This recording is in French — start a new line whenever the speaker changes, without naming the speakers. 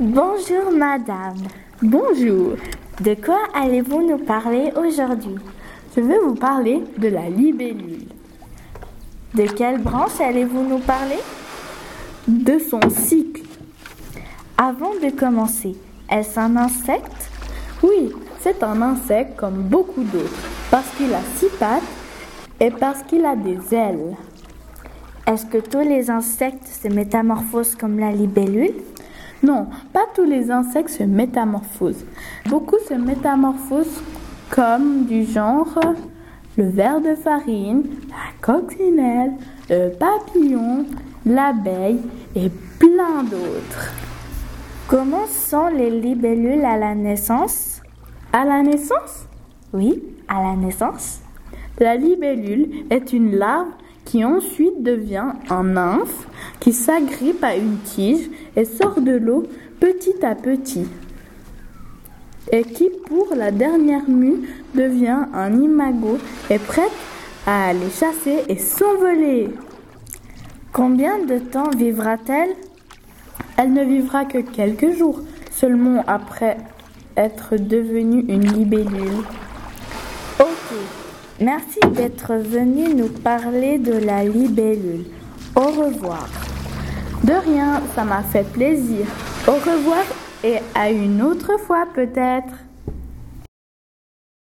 Bonjour madame.
Bonjour.
De quoi allez-vous nous parler aujourd'hui?
Je vais vous parler de la libellule.
De quelle branche allez-vous nous parler?
De son cycle.
Avant de commencer, est-ce un insecte?
Oui, c'est un insecte comme beaucoup d'autres, parce qu'il a six pattes et parce qu'il a des ailes.
Est-ce que tous les insectes se métamorphosent comme la libellule?
Non, pas tous les insectes se métamorphosent. Beaucoup se métamorphosent comme du genre le ver de farine, la coccinelle, le papillon, l'abeille et plein d'autres.
Comment sont les libellules à la naissance?
À la naissance?
Oui, à la naissance.
La libellule est une larve qui ensuite devient un nymphe qui s'agrippe à une tige et sort de l'eau petit à petit. Et qui, pour la dernière mue, devient un imago et prête à aller chasser et s'envoler.
Combien de temps vivra-t-elle?
Elle ne vivra que quelques jours, seulement après être devenue une libellule.
Ok. Merci d'être venu nous parler de la libellule. Au revoir.
De rien, ça m'a fait plaisir. Au revoir et à une autre fois peut-être.